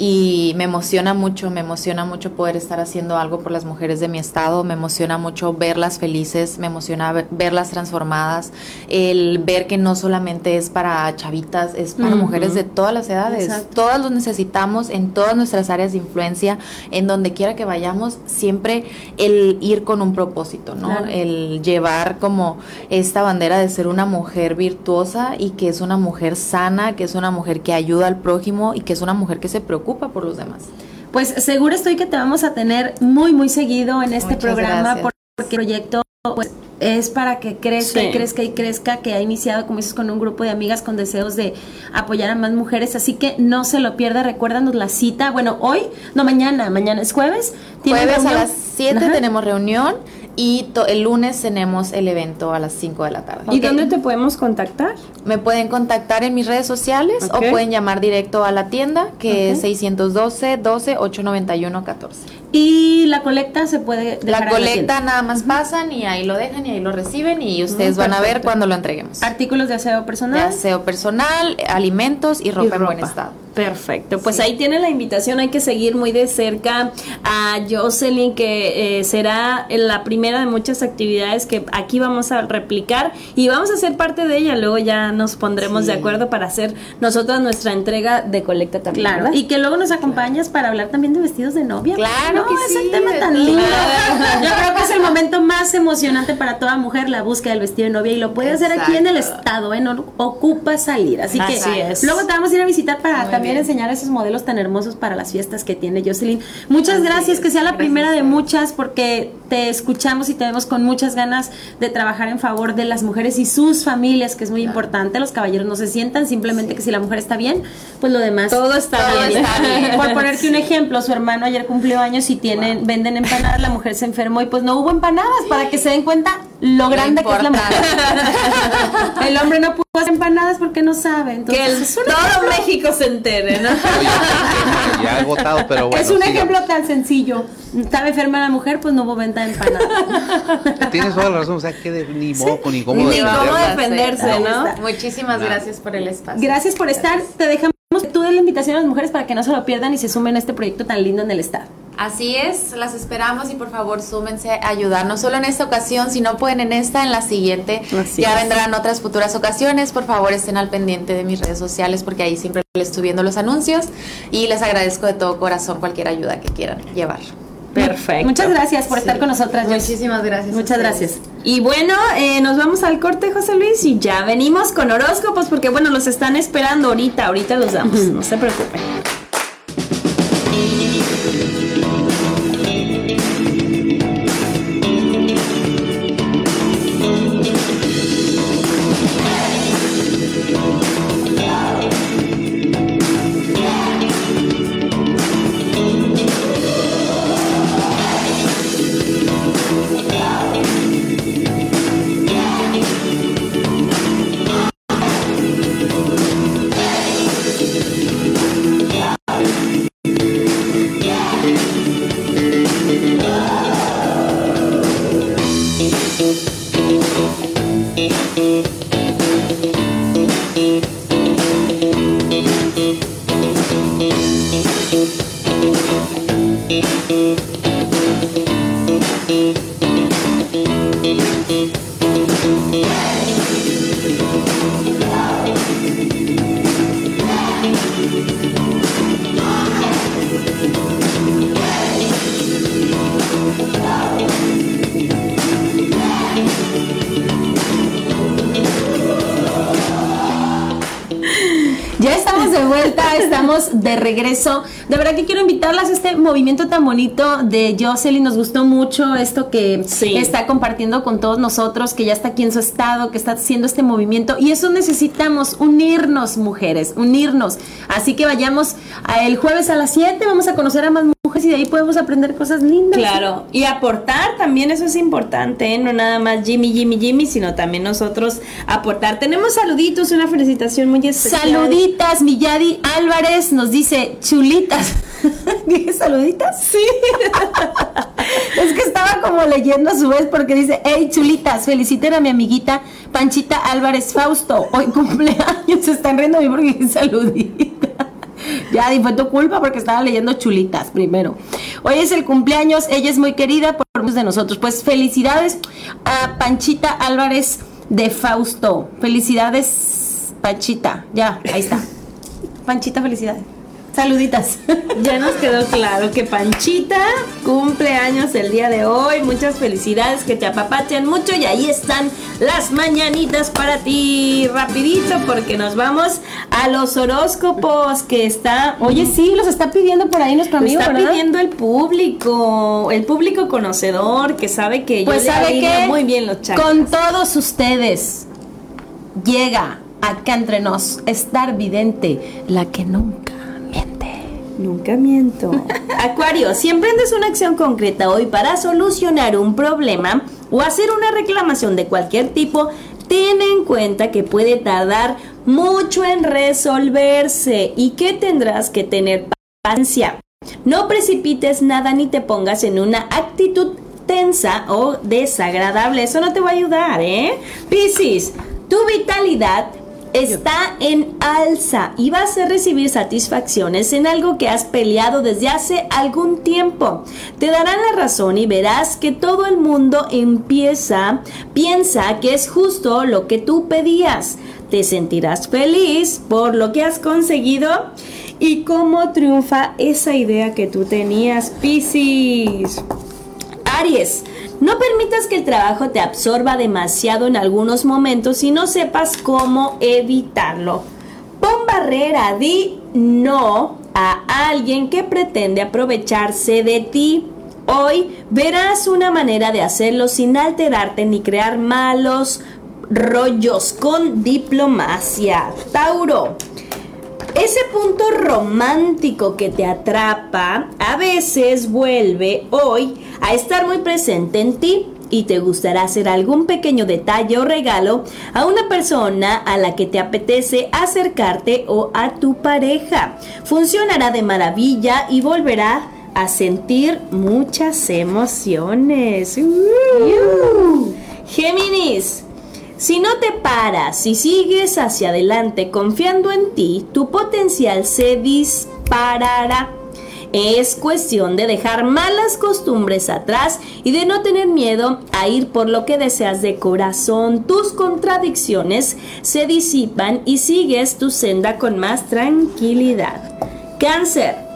y me emociona mucho, me emociona mucho poder estar haciendo algo por las mujeres de mi estado, me emociona mucho verlas felices, me emociona verlas transformadas, el ver que no solamente es para chavitas, es para mujeres de todas las edades, todas los necesitamos en todas nuestras áreas de influencia, en donde quiera que vayamos, siempre el ir con un propósito, ¿no? El llevar como esta bandera de ser una mujer virtuosa y que es una mujer sana, que es una mujer que ayuda al prójimo y que es una mujer que se preocupa por los demás. pues seguro estoy que te vamos a tener muy, muy seguido en este programa porque el proyecto pues, es para que crezca y crezca y crezca, que ha iniciado, como dices, con un grupo de amigas con deseos de apoyar a más mujeres, así que no se lo pierda, recuérdanos la cita, bueno, hoy, no mañana, mañana es jueves. Jueves a las 7 tenemos reunión y el lunes tenemos el evento a las 5 de la tarde. ¿Y dónde te podemos contactar? Me pueden contactar en mis redes sociales o pueden llamar directo a la tienda que es 612 12 891 14. Y la colecta se puede dejar La colecta nada más pasan y ahí lo dejan y ahí lo reciben y ustedes van a ver cuando lo entreguemos. Artículos de aseo personal. De aseo personal, alimentos y ropa, en buen estado. Perfecto, pues ahí tiene la invitación, hay que seguir muy de cerca a Jocelyn, que eh, será la primera de muchas actividades que aquí vamos a replicar y vamos a ser parte de ella, luego ya nos pondremos de acuerdo para hacer nosotras nuestra entrega de colecta también. Claro, y que luego nos acompañas para hablar también de vestidos de novia. Claro, que es el tema tan lindo. Yo creo que es el momento más emocionante para toda mujer, la búsqueda del vestido de novia y lo puede hacer aquí en el estado, ¿eh? no ocupa salir, así, que luego te vamos a ir a visitar para también enseñar esos modelos tan hermosos para las fiestas que tiene Jocelyn. Muchas gracias, que sea la primera de muchas porque te escuchamos y te vemos con muchas ganas de trabajar en favor de las mujeres y sus familias, que es muy importante. Los caballeros no se sientan, simplemente que si la mujer está bien, pues lo demás. Todo está, bien. Por ponerte un ejemplo, su hermano ayer cumplió años y tienen, venden empanadas, la mujer se enfermó y pues no hubo empanadas para que se den cuenta lo grande que es la mujer. el hombre no pudo hacer empanadas porque no sabe. Entonces, que todo México se entere, ¿no? ya agotado, pero bueno. Es un ejemplo tan sencillo. Estaba enferma la mujer, pues no hubo venta de empanadas. Tienes toda la razón, o sea, que de, ni modo, ni cómo, ni cómo defenderse, ¿no? Muchísimas gracias por el espacio. Gracias por estar. Te dejamos tú de la invitación a las mujeres para que no se lo pierdan y se sumen a este proyecto tan lindo en el Estado. Así es, las esperamos y por favor súmense a ayudar, no solo en esta ocasión, si no pueden en esta, en la siguiente. ya vendrán otras futuras ocasiones. Por favor, estén al pendiente de mis redes sociales porque ahí siempre les estoy viendo los anuncios y les agradezco de todo corazón cualquier ayuda que quieran llevar. Perfecto. Muchas gracias por estar con nosotras. Muchísimas gracias. Muchas gracias. Y bueno, eh, nos vamos al corte, José Luis, y ya venimos con horóscopos porque bueno, los están esperando ahorita, ahorita los damos, no se preocupen. Movimiento tan bonito de Jocelyn. Nos gustó mucho esto que está compartiendo con todos nosotros, que ya está aquí en su estado, que está haciendo este movimiento. Y eso necesitamos, unirnos, mujeres, unirnos. Así que vayamos el jueves a las 7, vamos a conocer a más mujeres y de ahí podemos aprender cosas lindas. Claro, y aportar también, eso es importante, ¿eh? no nada más Jimmy, Jimmy, Jimmy, sino también nosotros aportar. Tenemos saluditos, una felicitación muy especial. Saluditas, Milladi Álvarez nos dice chulitas. ¿Dije saluditas? Sí. es que estaba como leyendo a su vez porque dice, hey chulitas, feliciten a mi amiguita Panchita Álvarez Fausto, hoy cumpleaños, se están riendo a mí porque dije saluditas. Ya, fue tu culpa porque estaba leyendo chulitas primero. Hoy es el cumpleaños, ella es muy querida por muchos de nosotros. Pues felicidades a Panchita Álvarez de Fausto. Felicidades, Panchita. Ya, ahí está. Panchita, felicidades. Saluditas. Ya nos quedó claro que Panchita cumple años el día de hoy. Muchas felicidades, que te apapachen mucho y ahí están las mañanitas para ti. Rapidito porque nos vamos a los horóscopos que está... Oye, sí, los está pidiendo por ahí nuestro amigo, Está pidiendo el público, el público conocedor que sabe que pues sabe que muy bien los chakras. Con todos ustedes llega acá entre nos estar vidente, la que nunca Nunca miento. Acuario, si emprendes una acción concreta hoy para solucionar un problema o hacer una reclamación de cualquier tipo, ten en cuenta que puede tardar mucho en resolverse y que tendrás que tener paciencia. No precipites nada ni te pongas en una actitud tensa o desagradable. Eso no te va a ayudar, ¿eh? Piscis, tu vitalidad está en alza y vas a recibir satisfacciones en algo que has peleado desde hace algún tiempo. Te darán la razón y verás que todo el mundo empieza, piensa que es justo lo que tú pedías. Te sentirás feliz por lo que has conseguido y cómo triunfa esa idea que tú tenías, Piscis. Aries, no permitas que el trabajo te absorba demasiado en algunos momentos y no sepas cómo evitarlo. Pon barrera, di no a alguien que pretende aprovecharse de ti. Hoy verás una manera de hacerlo sin alterarte ni crear malos rollos con diplomacia. Tauro. Ese punto romántico que te atrapa a veces vuelve hoy a estar muy presente en ti y te gustará hacer algún pequeño detalle o regalo a una persona a la que te apetece acercarte o a tu pareja. Funcionará de maravilla y volverá a sentir muchas emociones. Uh. Géminis. Si no te paras y sigues hacia adelante confiando en ti, tu potencial se disparará. Es cuestión de dejar malas costumbres atrás y de no tener miedo a ir por lo que deseas de corazón. Tus contradicciones se disipan y sigues tu senda con más tranquilidad. Cáncer.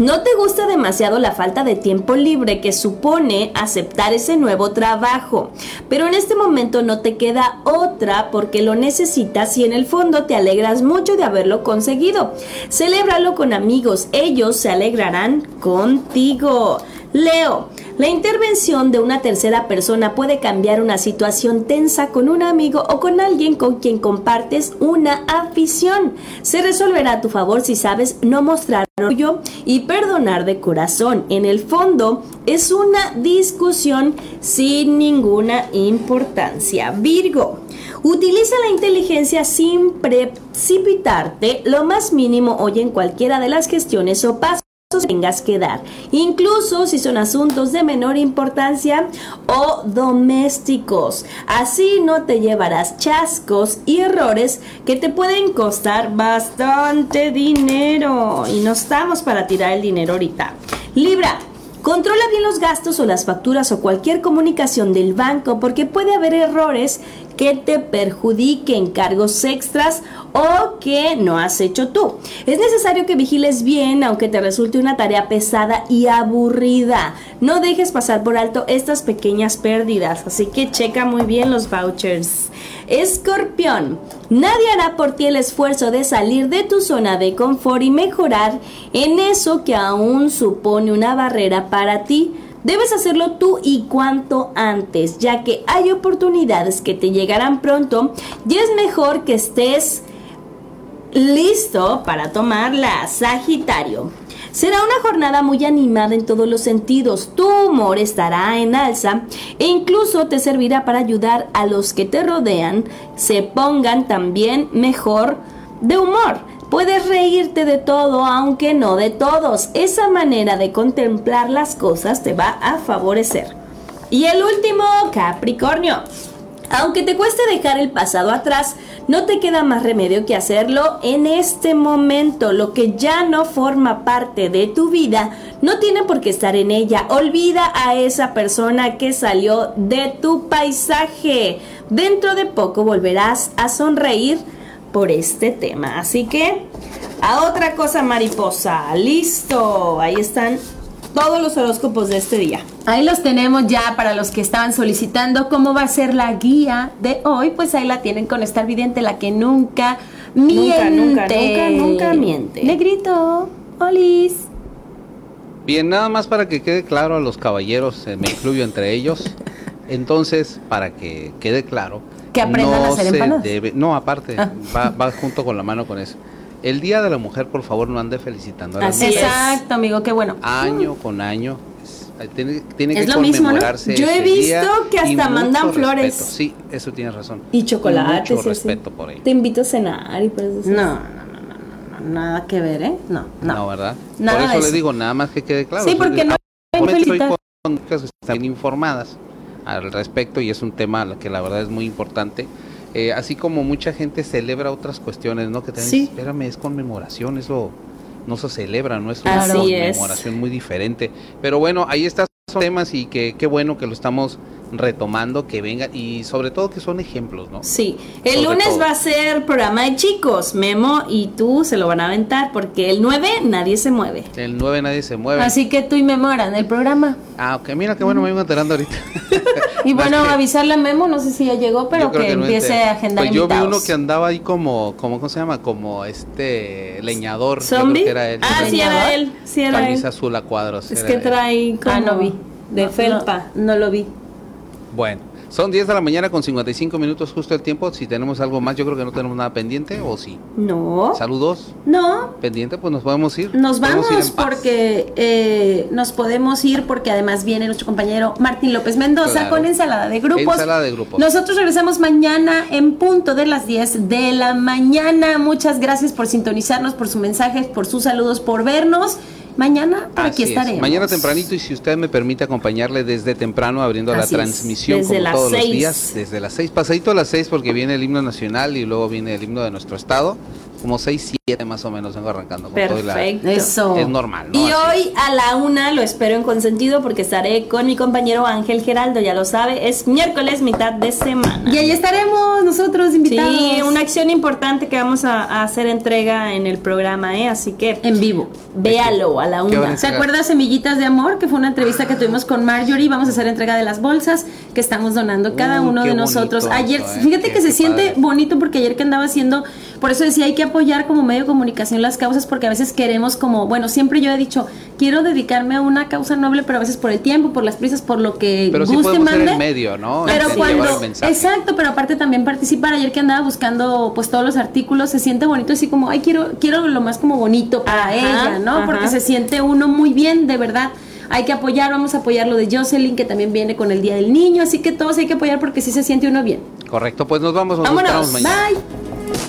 No te gusta demasiado la falta de tiempo libre que supone aceptar ese nuevo trabajo, pero en este momento no te queda otra porque lo necesitas y en el fondo te alegras mucho de haberlo conseguido. Celébralo con amigos, ellos se alegrarán contigo. Leo, la intervención de una tercera persona puede cambiar una situación tensa con un amigo o con alguien con quien compartes una afición. Se resolverá a tu favor si sabes no mostrar orgullo y perdonar de corazón. En el fondo, es una discusión sin ninguna importancia. Virgo, utiliza la inteligencia sin precipitarte lo más mínimo hoy en cualquiera de las gestiones o pasos tengas que dar, incluso si son asuntos de menor importancia o domésticos. Así no te llevarás chascos y errores que te pueden costar bastante dinero. Y no estamos para tirar el dinero ahorita. Libra, Controla bien los gastos o las facturas o cualquier comunicación del banco porque puede haber errores que te perjudiquen, cargos extras o que no has hecho tú. Es necesario que vigiles bien aunque te resulte una tarea pesada y aburrida. No dejes pasar por alto estas pequeñas pérdidas, así que checa muy bien los vouchers. Escorpión, nadie hará por ti el esfuerzo de salir de tu zona de confort y mejorar en eso que aún supone una barrera para ti. Debes hacerlo tú y cuanto antes, ya que hay oportunidades que te llegarán pronto y es mejor que estés listo para tomarla, Sagitario. Será una jornada muy animada en todos los sentidos. Tu humor estará en alza e incluso te servirá para ayudar a los que te rodean se pongan también mejor de humor. Puedes reírte de todo, aunque no de todos. Esa manera de contemplar las cosas te va a favorecer. Y el último, Capricornio. Aunque te cueste dejar el pasado atrás, no te queda más remedio que hacerlo en este momento. Lo que ya no forma parte de tu vida no tiene por qué estar en ella. Olvida a esa persona que salió de tu paisaje. Dentro de poco volverás a sonreír por este tema. Así que a otra cosa mariposa. Listo, ahí están todos los horóscopos de este día. Ahí los tenemos ya para los que estaban solicitando cómo va a ser la guía de hoy, pues ahí la tienen con Star Vidente, la que nunca miente. Nunca, nunca, nunca, nunca miente. Negrito, Olis. Bien, nada más para que quede claro a los caballeros, eh, me incluyo entre ellos. Entonces, para que quede claro. Que aprendan no a hacer se empanadas. debe- no, aparte, Ah. va, va junto con la mano con eso. El Día de la Mujer, por favor, no ande felicitando a Así mujeres. Exacto, amigo, qué bueno. Año con año. es- eh, tiene, tiene Es que lo mismo, ¿no? conmemorarse. Yo he visto que hasta mandan flores. respeto. Sí, eso tienes razón. Y chocolates. Mucho respeto por ello. Te invito a cenar y por eso. No, no, no, no, no, nada que ver, ¿eh? No, no. No, ¿verdad? Nada por de eso le eso. digo, nada más que quede claro. Sí, porque no hay Ahora estoy felicitar. con que están bien informadas al respecto y es un tema que la verdad es muy importante. Eh, así como mucha gente celebra otras cuestiones, ¿no? Que también, Sí. espérame, es conmemoración, eso no se celebra, ¿no? Es Así una es. conmemoración muy diferente. Pero bueno, ahí están temas y que qué bueno que lo estamos retomando, que vengan y sobre todo que son ejemplos, ¿no? Sí, el Sobre lunes todo. va a ser programa de chicos. Memo y tú se lo van a aventar porque el 9 nadie se mueve. El 9 nadie se mueve. Así que tú y Memo harán el programa. Ah, ok, mira qué bueno, me iba enterando ahorita. Y bueno, avisarle a Memo, no sé si ya llegó, pero que, no empiece a agendar Pues yo vi uno que andaba ahí como, como ¿cómo se llama? Como este leñador. Yo creo ¿Zombie? que era él. Ah, sí, era él. Sí, era él. Camisa azul a cuadros. Es que él. trae como Ah, no vi. de No, felpa. No, no lo vi. Bueno, son 10 de la mañana con 55 minutos justo el tiempo. Si tenemos algo más, yo creo que no tenemos nada pendiente, ¿o sí? No. Saludos. No, Pendiente, pues nos podemos ir. nos vamos ir porque eh, nos podemos ir porque además viene nuestro compañero Martín López Mendoza Claro. con ensalada de grupos. Ensalada de grupos. Nosotros regresamos mañana en punto de las 10 de la mañana. Muchas gracias por sintonizarnos, por sus mensajes, por sus saludos, por vernos. Mañana por aquí es. estaremos. Mañana tempranito y si usted me permite acompañe desde temprano abriendo la Así transmisión Desde como las todos los seis. días, desde las 6, pasadito a las 6 porque viene el himno nacional y luego viene el himno de nuestro estado, como 6, 7 más o menos vengo arrancando con todo y la- Perfecto. Eso. es normal, ¿no? Y Así hoy a la una lo espero en consentido porque estaré con mi compañero Ángel Geraldo, ya lo sabe, es miércoles, mitad de semana. Y ahí estaremos nosotros invitados. Sí, una acción importante que vamos a, a hacer entrega en el programa, ¿eh? Así que en vivo. véalo a la ¿Qué van una. ¿Se acuerda Semillitas de Amor? Que fue una entrevista que tuvimos con Marjorie. Vamos a hacer entrega de las bolsas que estamos donando cada Uy, uno de nosotros. bonito Ayer, ¿eh? fíjate que se siente padre. bonito porque ayer que andaba haciendo, por eso decía hay que apoyar como medio de comunicación las causas porque a veces queremos como, bueno, siempre yo he dicho, quiero dedicarme a una causa noble, pero a veces por el tiempo, por las prisas, por lo que Pero sí guste, ser mande. el medio, ¿no? Pero Este, llevar el cuando, mensaje. exacto, pero aparte también participar. Ayer que andaba buscando pues todos los artículos, se siente bonito así como, ay, quiero, quiero lo más como bonito para Ajá, ella, ¿no? ajá. Porque se siente uno muy bien, de verdad. Hay que apoyar, vamos a apoyar lo de Jocelyn, que también viene con el Día del Niño, así que todos hay que apoyar porque sí se siente uno bien. Correcto, pues nos vamos, nos Vámonos. mañana. Bye.